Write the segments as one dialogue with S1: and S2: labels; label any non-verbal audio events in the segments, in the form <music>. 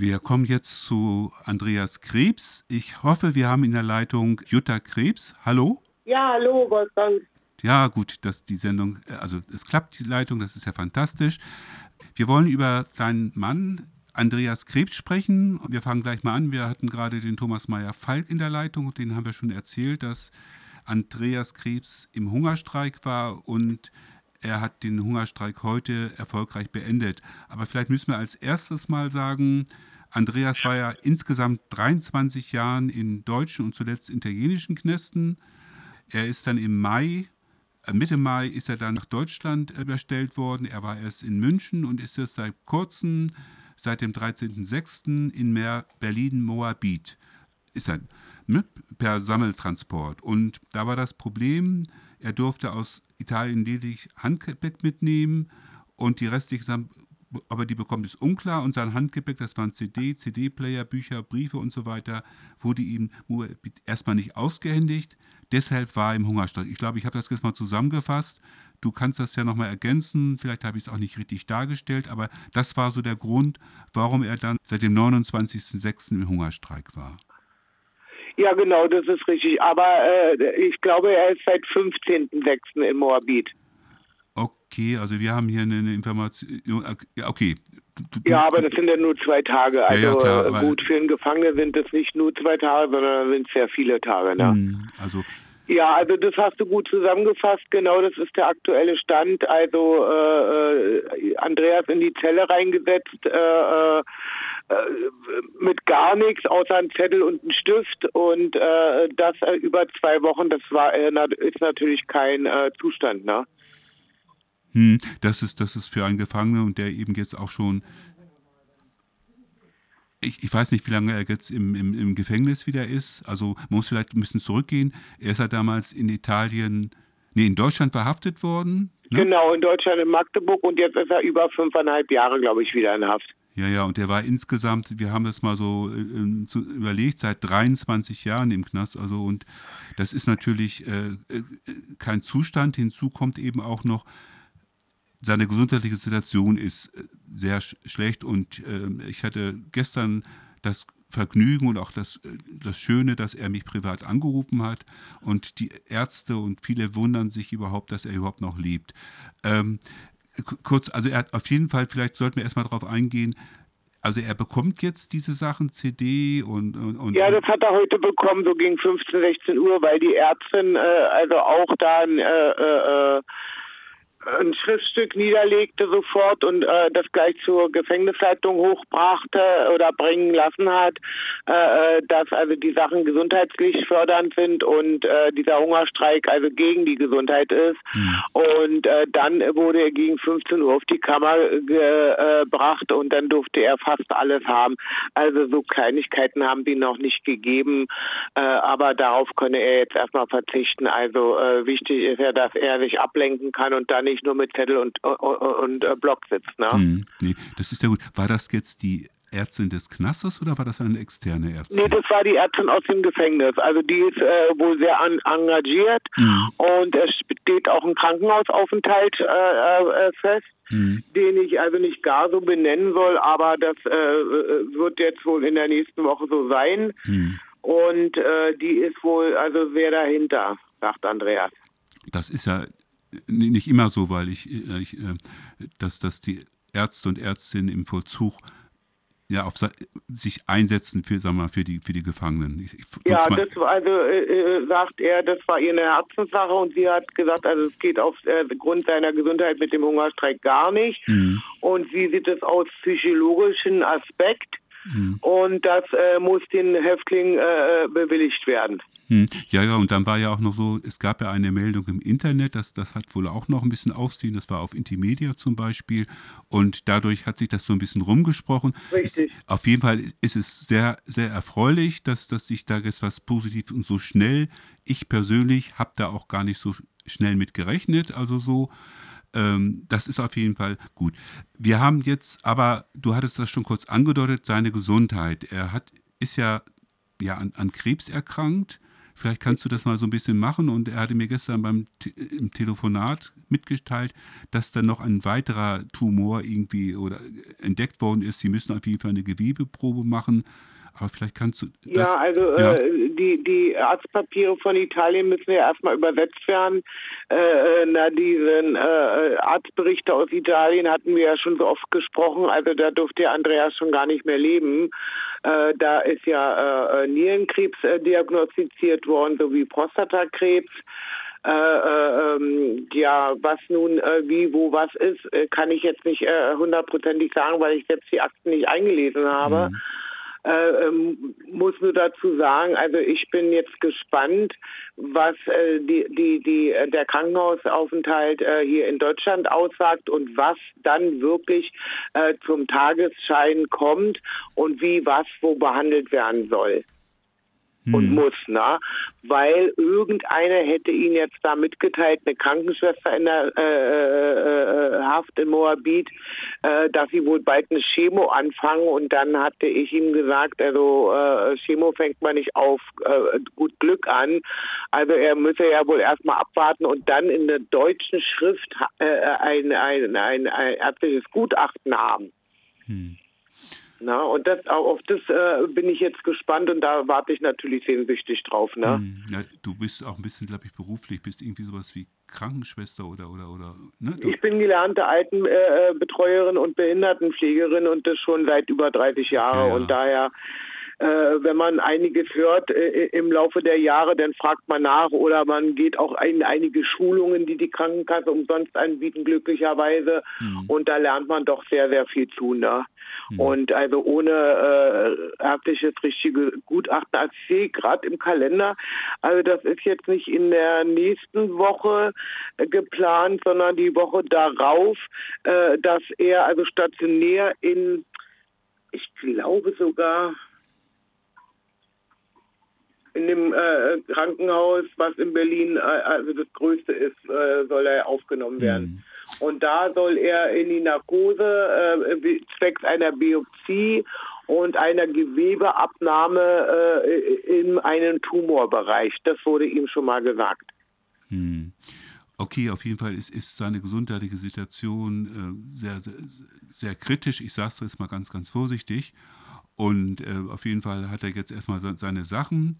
S1: Wir kommen jetzt zu Andreas Krebs. Ich hoffe, wir haben in der Leitung Jutta Krebs. Hallo?
S2: Ja, hallo, Wolfgang.
S1: Ja, gut, dass die Sendung, also es klappt die Leitung, das ist ja fantastisch. Wir wollen über deinen Mann Andreas Krebs sprechen. Wir fangen gleich mal an. Wir hatten gerade den Thomas Meyer-Falk in der Leitung, den haben wir schon erzählt, dass Andreas Krebs im Hungerstreik war und er hat den Hungerstreik heute erfolgreich beendet. Aber vielleicht müssen wir als erstes mal sagen, Andreas war ja insgesamt 23 Jahren in deutschen und zuletzt italienischen Knästen. Er ist dann im Mai, äh, Mitte Mai ist er dann nach Deutschland überstellt worden. Er war erst in München und ist jetzt seit kurzem, seit dem 13.06. in Berlin-Moabit. Ist er ne, per Sammeltransport. Und da war das Problem, er durfte aus Italien lediglich Handgepäck mitnehmen und die restlichen Sachen aber die bekommt es unklar und sein Handgepäck, das waren CD, CD-Player, Bücher, Briefe und so weiter, wurde ihm erstmal nicht ausgehändigt. Deshalb war er im Hungerstreik. Ich glaube, ich habe das jetzt mal zusammengefasst. Du kannst das ja nochmal ergänzen. Vielleicht habe ich es auch nicht richtig dargestellt, aber das war so der Grund, warum er dann seit dem 29.06. im Hungerstreik war.
S2: Ja, genau, das ist richtig. Aber äh, ich glaube, er ist seit 15.06. in Moabit.
S1: Okay, also wir haben hier eine, eine Information. Okay.
S2: Ja, aber das sind ja nur zwei Tage. Also ja, ja, klar, äh, gut, für einen Gefangenen sind das nicht nur zwei Tage, sondern sind sehr viele Tage. Ne? Hm,
S1: also
S2: ja, also das hast du gut zusammengefasst. Genau, das ist der aktuelle Stand. Also äh, äh Andreas in die Zelle reingesetzt äh, äh, mit gar nichts außer einem Zettel und einem Stift und das über zwei Wochen. Das war ist natürlich kein Zustand, ne?
S1: Hm, das ist, das ist für einen Gefangenen und der eben jetzt auch schon, ich, ich weiß nicht, wie lange er jetzt im, im, im Gefängnis wieder ist. Also man muss vielleicht ein bisschen zurückgehen. Er ist ja damals in Italien, nee, in Deutschland verhaftet worden.
S2: Ne? Genau, in Deutschland in Magdeburg und jetzt ist er über fünfeinhalb Jahre, glaube ich, wieder in Haft.
S1: Ja, ja, und der war insgesamt, wir haben das mal so äh, zu, überlegt, seit 23 Jahren im Knast. Also und das ist natürlich äh, äh kein Zustand. Hinzu kommt eben auch noch, seine gesundheitliche Situation ist äh, sehr sch schlecht und äh, ich hatte gestern das Vergnügen und auch das, äh, das Schöne, dass er mich privat angerufen hat und die Ärzte und viele wundern sich überhaupt, dass er überhaupt noch lebt. Ähm, kurz, also er hat auf jeden Fall, vielleicht sollten wir erstmal darauf eingehen, also er bekommt jetzt diese Sachen, CD und, und, und
S2: Ja, das hat er heute bekommen, so gegen 15, 16 Uhr, weil die Ärztin äh, also auch da äh, äh, ein Schriftstück niederlegte sofort und äh, das gleich zur Gefängnisleitung hochbrachte oder bringen lassen hat, äh, äh, dass also die Sachen gesundheitlich fördernd sind und äh, dieser Hungerstreik also gegen die Gesundheit ist. Mhm. Und äh, dann wurde er gegen 15 Uhr auf die Kammer gebracht und dann durfte er fast alles haben. Also so Kleinigkeiten haben die noch nicht gegeben, äh, aber darauf könne er jetzt erstmal verzichten. Also wichtig ist ja, dass er sich ablenken kann und dann nicht nur mit Zettel und, und, und äh, Block sitzt. Ne? Hm,
S1: nee, das ist ja gut. War das jetzt die Ärztin des Knastes oder war das eine externe Ärztin?
S2: Nee, das war die Ärztin aus dem Gefängnis. Also die ist äh, wohl sehr an, engagiert mhm. und es steht auch ein Krankenhausaufenthalt äh, äh, fest. Mhm. den ich also nicht gar so benennen soll, aber das äh, wird jetzt wohl in der nächsten Woche so sein. Mhm. Und äh, die ist wohl also sehr dahinter, sagt Andreas.
S1: Das ist ja nicht immer so, weil ich, äh, ich äh, dass, dass die Ärzte und Ärztinnen im Vollzug ja, auf, sich einsetzen für, sagen wir, für, die, für die Gefangenen. Ich, ich
S2: ja, das also äh, äh, sagt er, das war ihre Herzenssache und sie hat gesagt, also es geht aufgrund äh, seiner Gesundheit mit dem Hungerstreik gar nicht. Mhm. Und sie sieht es aus psychologischen Aspekt mhm. und das äh, muss den Häftlingen bewilligt werden.
S1: Hm. Ja, ja, und dann war ja auch noch so, es gab ja eine Meldung im Internet, das, das hat wohl auch noch ein bisschen Aufsehen, das war auf Intimedia zum Beispiel und dadurch hat sich das so ein bisschen rumgesprochen.
S2: Richtig.
S1: Es, auf jeden Fall ist es sehr, sehr erfreulich, dass, dass sich da jetzt was Positives und so schnell, ich persönlich habe da auch gar nicht so schnell mit gerechnet, also so, ähm, das ist auf jeden Fall gut. Wir haben jetzt aber, du hattest das schon kurz angedeutet, seine Gesundheit. Er hat, ist ja, ja an, an Krebs erkrankt Vielleicht kannst du das mal so ein bisschen machen. Und er hatte mir gestern beim im Telefonat mitgeteilt, dass dann noch ein weiterer Tumor irgendwie oder entdeckt worden ist. Sie müssen auf jeden Fall eine Gewebeprobe machen. Aber vielleicht kannst du.
S2: Ja, also ja. Äh, die, die Arztpapiere von Italien müssen ja erstmal übersetzt werden. Äh, äh, na, diesen äh, Arztberichte aus Italien hatten wir ja schon so oft gesprochen. Also da durfte Andreas schon gar nicht mehr leben. Äh, da ist ja äh, Nierenkrebs diagnostiziert worden, sowie Prostatakrebs. Äh, ähm, ja, was nun äh, wie, wo, was ist, kann ich jetzt nicht hundertprozentig sagen, weil ich selbst die Akten nicht eingelesen habe. Mhm. Äh, ähm, muss nur dazu sagen, also ich bin jetzt gespannt, was äh, die, die, die, äh, der Krankenhausaufenthalt äh, hier in Deutschland aussagt und was dann wirklich äh, zum Tagesschein kommt und wie was wo behandelt werden soll. Und muss, ne? weil irgendeiner hätte ihn jetzt da mitgeteilt, eine Krankenschwester in der äh, äh, äh, Haft in Moabit, äh, dass sie wohl bald eine Chemo anfangen und dann hatte ich ihm gesagt, also äh, Chemo fängt man nicht auf äh, gut Glück an, also er müsse ja wohl erstmal abwarten und dann in der deutschen Schrift ein, ein, ein, ein ärztliches Gutachten haben. Hm. Na, und das, auf das äh, bin ich jetzt gespannt und da warte ich natürlich sehnsüchtig drauf. Ne? Hm,
S1: ja, du bist auch ein bisschen, glaube ich, beruflich, bist irgendwie sowas wie Krankenschwester oder oder oder.
S2: Ne? Ich bin gelernte Altenbetreuerin äh, und Behindertenpflegerin und das schon seit über 30 Jahren ja, ja. und daher äh, wenn man einiges hört äh, im Laufe der Jahre, dann fragt man nach oder man geht auch in einige Schulungen, die die Krankenkasse umsonst anbieten, glücklicherweise. Mhm. Und da lernt man doch sehr, sehr viel zu. Ne? Mhm. Und also ohne äh, ärztliches richtige Gutachten, als sehe gerade im Kalender, also das ist jetzt nicht in der nächsten Woche äh, geplant, sondern die Woche darauf, äh, dass er also stationär in, ich glaube sogar, in dem äh, Krankenhaus, was in Berlin äh, also das größte ist, äh, soll er aufgenommen werden. Mhm. Und da soll er in die Narkose äh, zwecks einer Biopsie und einer Gewebeabnahme äh, in einen Tumorbereich. Das wurde ihm schon mal gesagt.
S1: Mhm. Okay, auf jeden Fall ist, ist seine gesundheitliche Situation äh, sehr, sehr, sehr kritisch. Ich sage es jetzt mal ganz, ganz vorsichtig. Und äh, auf jeden Fall hat er jetzt erstmal seine Sachen.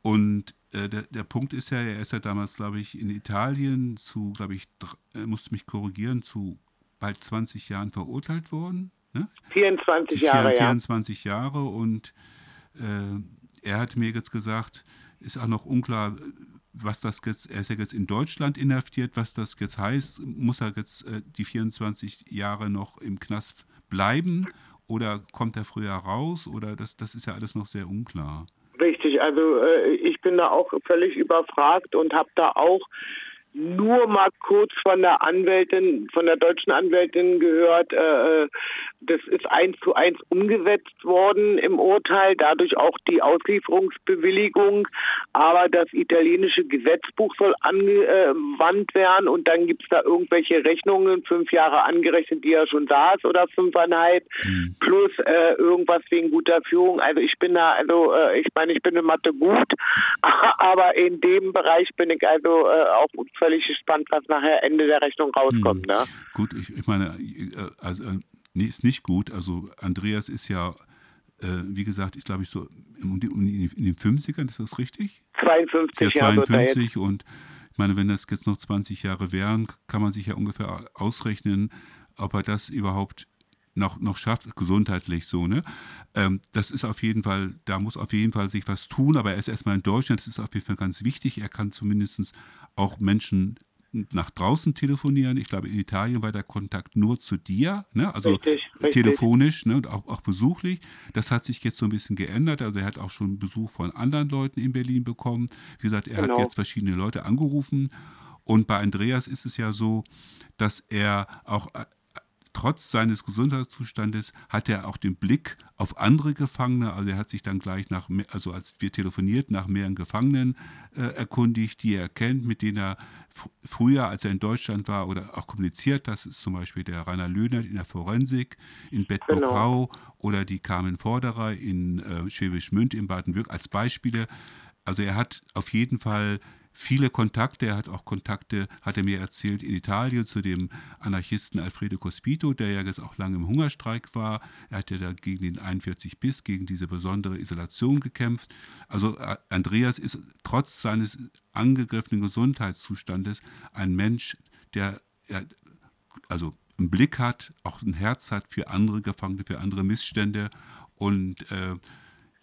S1: Und äh, der, der Punkt ist ja, er ist ja damals, glaube ich, in Italien zu, glaube ich, er musste mich korrigieren, zu bald 20 Jahren verurteilt worden.
S2: Ne? 24 Jahre,
S1: 24 ja. Jahre und äh, er hat mir jetzt gesagt, ist auch noch unklar, was das jetzt, er ist ja jetzt in Deutschland inhaftiert, was das jetzt heißt, muss er jetzt äh, die 24 Jahre noch im Knast bleiben oder kommt er früher raus oder das, das ist ja alles noch sehr unklar.
S2: Richtig, also äh, ich bin da auch völlig überfragt und habe da auch nur mal kurz von der Anwältin, von der deutschen Anwältin gehört, äh, das ist eins zu eins umgesetzt worden im Urteil, dadurch auch die Auslieferungsbewilligung, aber das italienische Gesetzbuch soll angewandt werden und dann gibt es da irgendwelche Rechnungen, fünf Jahre angerechnet, die er schon ist oder fünfeinhalb, mhm. plus äh, irgendwas wegen guter Führung. Also ich bin da, also äh, ich meine, ich bin in Mathe gut, <laughs> aber in dem Bereich bin ich also äh, auch völlig gespannt, was nachher Ende der Rechnung rauskommt. Mhm. Ne?
S1: Gut, ich, ich meine, äh, also nee, ist nicht gut. Also Andreas ist ja, äh, wie gesagt, ist glaube ich so um die, in den 50ern, ist das richtig?
S2: 52
S1: ja, 52 und ich meine, wenn das jetzt noch 20 Jahre wären, kann man sich ja ungefähr ausrechnen, ob er das überhaupt noch, noch schafft, gesundheitlich so, ne? Ähm, das ist auf jeden Fall, da muss auf jeden Fall sich was tun, aber er ist erstmal in Deutschland, das ist auf jeden Fall ganz wichtig. Er kann zumindest auch Menschen nach draußen telefonieren. Ich glaube, in Italien war der Kontakt nur zu dir, ne? also richtig, telefonisch ne? und auch, auch besuchlich. Das hat sich jetzt so ein bisschen geändert. Also er hat auch schon Besuch von anderen Leuten in Berlin bekommen. Wie gesagt, er genau. hat jetzt verschiedene Leute angerufen. Und bei Andreas ist es ja so, dass er auch trotz seines Gesundheitszustandes hat er auch den Blick auf andere Gefangene. Also er hat sich dann gleich nach, also als wir telefoniert, nach mehreren Gefangenen äh, erkundigt, die er kennt, mit denen er früher, als er in Deutschland war oder auch kommuniziert. Das ist zum Beispiel der Rainer Löhnert in der Forensik in Bedburg-Hau genau. oder die Carmen Vorderer in äh, Schwäbisch Münd in Baden-Württemberg als Beispiele. Also er hat auf jeden Fall viele Kontakte. Er hat auch Kontakte, hat er mir erzählt, in Italien zu dem Anarchisten Alfredo Cospito, der ja jetzt auch lange im Hungerstreik war. Er hat ja da gegen den 41 Biss, gegen diese besondere Isolation gekämpft. Also äh, Andreas ist trotz seines angegriffenen Gesundheitszustandes ein Mensch, der also einen Blick hat, auch ein Herz hat für andere Gefangene, für andere Missstände und äh,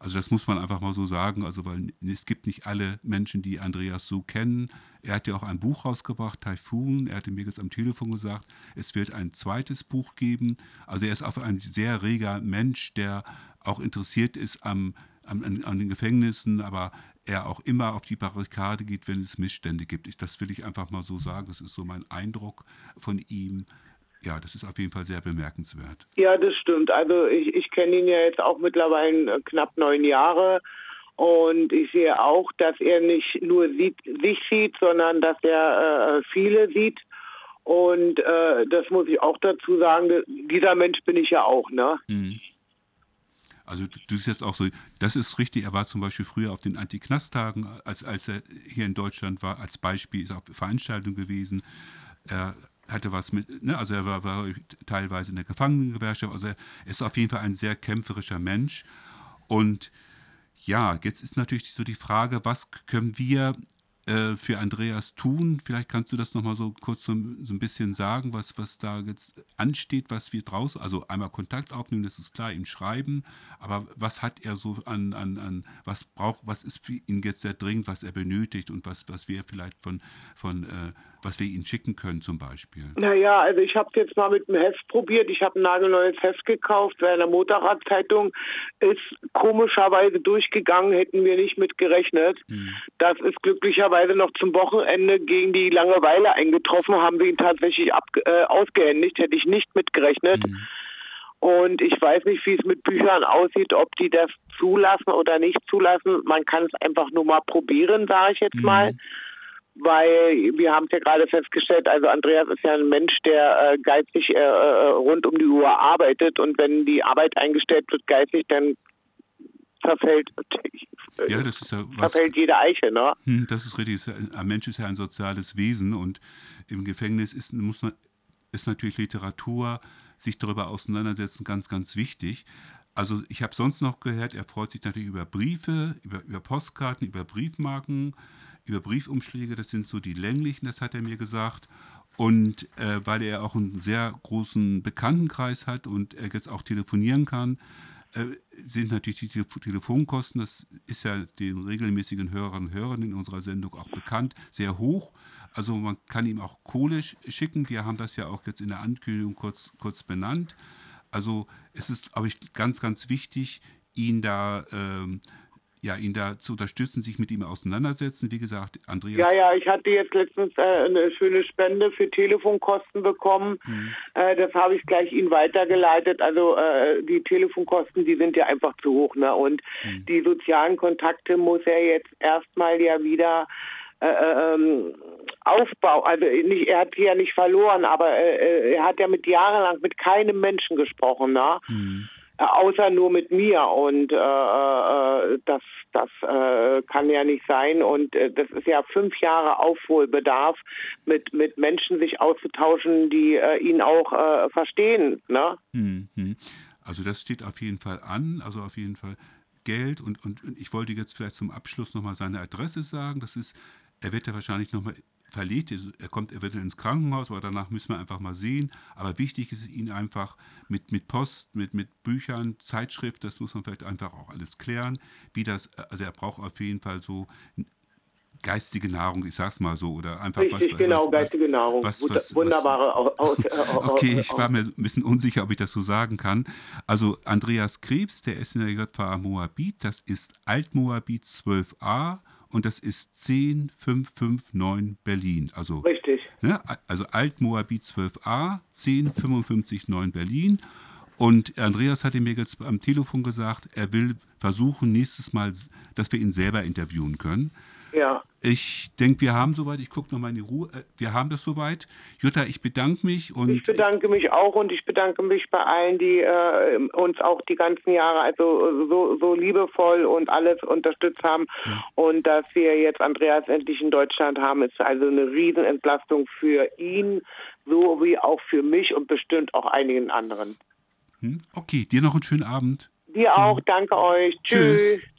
S1: also das muss man einfach mal so sagen, also weil es gibt nicht alle Menschen, die Andreas so kennen. Er hat ja auch ein Buch rausgebracht, Typhoon. Er hatte mir jetzt am Telefon gesagt, es wird ein zweites Buch geben. Also er ist auch ein sehr reger Mensch, der auch interessiert ist am, am, an den Gefängnissen, aber er auch immer auf die Barrikade geht, wenn es Missstände gibt. Ich, das will ich einfach mal so sagen. Das ist so mein Eindruck von ihm ja, das ist auf jeden Fall sehr bemerkenswert.
S2: Ja, das stimmt. Also ich, ich kenne ihn ja jetzt auch mittlerweile äh, knapp neun Jahre. Und ich sehe auch, dass er nicht nur sieht, sich sieht, sondern dass er äh, viele sieht. Und äh, das muss ich auch dazu sagen, dieser Mensch bin ich ja auch, ne? Hm.
S1: Also du siehst jetzt auch so, das ist richtig, er war zum Beispiel früher auf den Anti-Knast-Tagen, als, als er hier in Deutschland war, als Beispiel ist auf Veranstaltung gewesen. Er hatte was mit, ne, also er war, war, teilweise in der Gefangenengewerkschaft, also er ist auf jeden Fall ein sehr kämpferischer Mensch. Und ja, jetzt ist natürlich so die Frage, was können wir äh, für Andreas tun? Vielleicht kannst du das nochmal so kurz so, so, ein bisschen sagen, was, was da jetzt ansteht, was wir draußen, also einmal Kontakt aufnehmen, das ist klar, ihm schreiben, aber was hat er so an, an, an was braucht, was ist für ihn jetzt sehr dringend, was er benötigt und was, was wir vielleicht von, von äh, was wir Ihnen schicken können zum Beispiel?
S2: Naja, also ich habe es jetzt mal mit einem Heft probiert. Ich habe ein nagelneues Heft gekauft, weil in der Motorradzeitung ist komischerweise durchgegangen, hätten wir nicht mit gerechnet. Hm. Das ist glücklicherweise noch zum Wochenende gegen die Langeweile eingetroffen, haben wir ihn tatsächlich ab, äh, ausgehändigt, hätte ich nicht mitgerechnet. Hm. Und ich weiß nicht, wie es mit Büchern aussieht, ob die das zulassen oder nicht zulassen. Man kann es einfach nur mal probieren, sage ich jetzt hm. mal weil wir haben es ja gerade festgestellt, also Andreas ist ja ein Mensch, der äh, geistig äh, äh, rund um die Uhr arbeitet und wenn die Arbeit eingestellt wird geistig, dann zerfällt,
S1: ja, das ist ja
S2: was, zerfällt jede Eiche. Ne?
S1: Hm, das ist richtig. Ein Mensch ist ja ein soziales Wesen und im Gefängnis ist, muss man, ist natürlich Literatur, sich darüber auseinandersetzen, ganz, ganz wichtig. Also ich habe sonst noch gehört, er freut sich natürlich über Briefe, über, über Postkarten, über Briefmarken über Briefumschläge, das sind so die länglichen, das hat er mir gesagt. Und äh, weil er auch einen sehr großen Bekanntenkreis hat und er jetzt auch telefonieren kann, äh, sind natürlich die Telef Telefonkosten, das ist ja den regelmäßigen Hörern und Hörern in unserer Sendung auch bekannt, sehr hoch. Also man kann ihm auch Kohle schicken. Wir haben das ja auch jetzt in der Ankündigung kurz, kurz benannt. Also es ist, glaube ich, ganz, ganz wichtig, ihn da ähm, ja, ihn da zu unterstützen, sich mit ihm auseinandersetzen. Wie gesagt, Andreas.
S2: Ja, ja, ich hatte jetzt letztens äh, eine schöne Spende für Telefonkosten bekommen. Hm. Äh, das habe ich gleich Ihnen weitergeleitet. Also äh, die Telefonkosten, die sind ja einfach zu hoch. Ne? Und hm. die sozialen Kontakte muss er jetzt erstmal ja wieder äh, äh, ähm, Aufbau, also nicht, er hat sie ja nicht verloren, aber äh, er hat ja mit jahrelang mit keinem Menschen gesprochen. Ne? Hm außer nur mit mir. Und äh, äh, das, das äh, kann ja nicht sein. Und äh, das ist ja fünf Jahre Aufholbedarf, mit, mit Menschen sich auszutauschen, die äh, ihn auch äh, verstehen. Ne?
S1: Hm, hm. Also das steht auf jeden Fall an. Also auf jeden Fall Geld. Und, und, und ich wollte jetzt vielleicht zum Abschluss nochmal seine Adresse sagen. Das ist, er wird ja wahrscheinlich nochmal verlegt. Er kommt eventuell ins Krankenhaus, aber danach müssen wir einfach mal sehen. Aber wichtig ist ihn einfach mit, mit Post, mit, mit Büchern, Zeitschrift, das muss man vielleicht einfach auch alles klären, wie das, also er braucht auf jeden Fall so geistige Nahrung, ich sag's mal so, oder einfach
S2: Richtig, was, genau, was, geistige Nahrung. Was, was, Wunderbare
S1: aus, <laughs> Okay, ich war mir ein bisschen unsicher, ob ich das so sagen kann. Also Andreas Krebs, der ist in der JVA Moabit, das ist Altmoabit 12a und das ist 10559 Berlin. Also,
S2: Richtig.
S1: Ne, also Altmoabit 12a, 10559 Berlin. Und Andreas hatte mir jetzt am Telefon gesagt, er will versuchen nächstes Mal, dass wir ihn selber interviewen können.
S2: Ja.
S1: Ich denke, wir haben soweit, ich gucke nochmal in die Ruhe, äh, wir haben das soweit. Jutta, ich bedanke mich und.
S2: Ich bedanke mich auch und ich bedanke mich bei allen, die äh, uns auch die ganzen Jahre also so, so liebevoll und alles unterstützt haben. Ja. Und dass wir jetzt Andreas endlich in Deutschland haben, ist also eine Riesenentlastung für ihn, so wie auch für mich und bestimmt auch einigen anderen.
S1: Hm? Okay, dir noch einen schönen Abend.
S2: Dir auch, danke euch. Tschüss. Tschüss.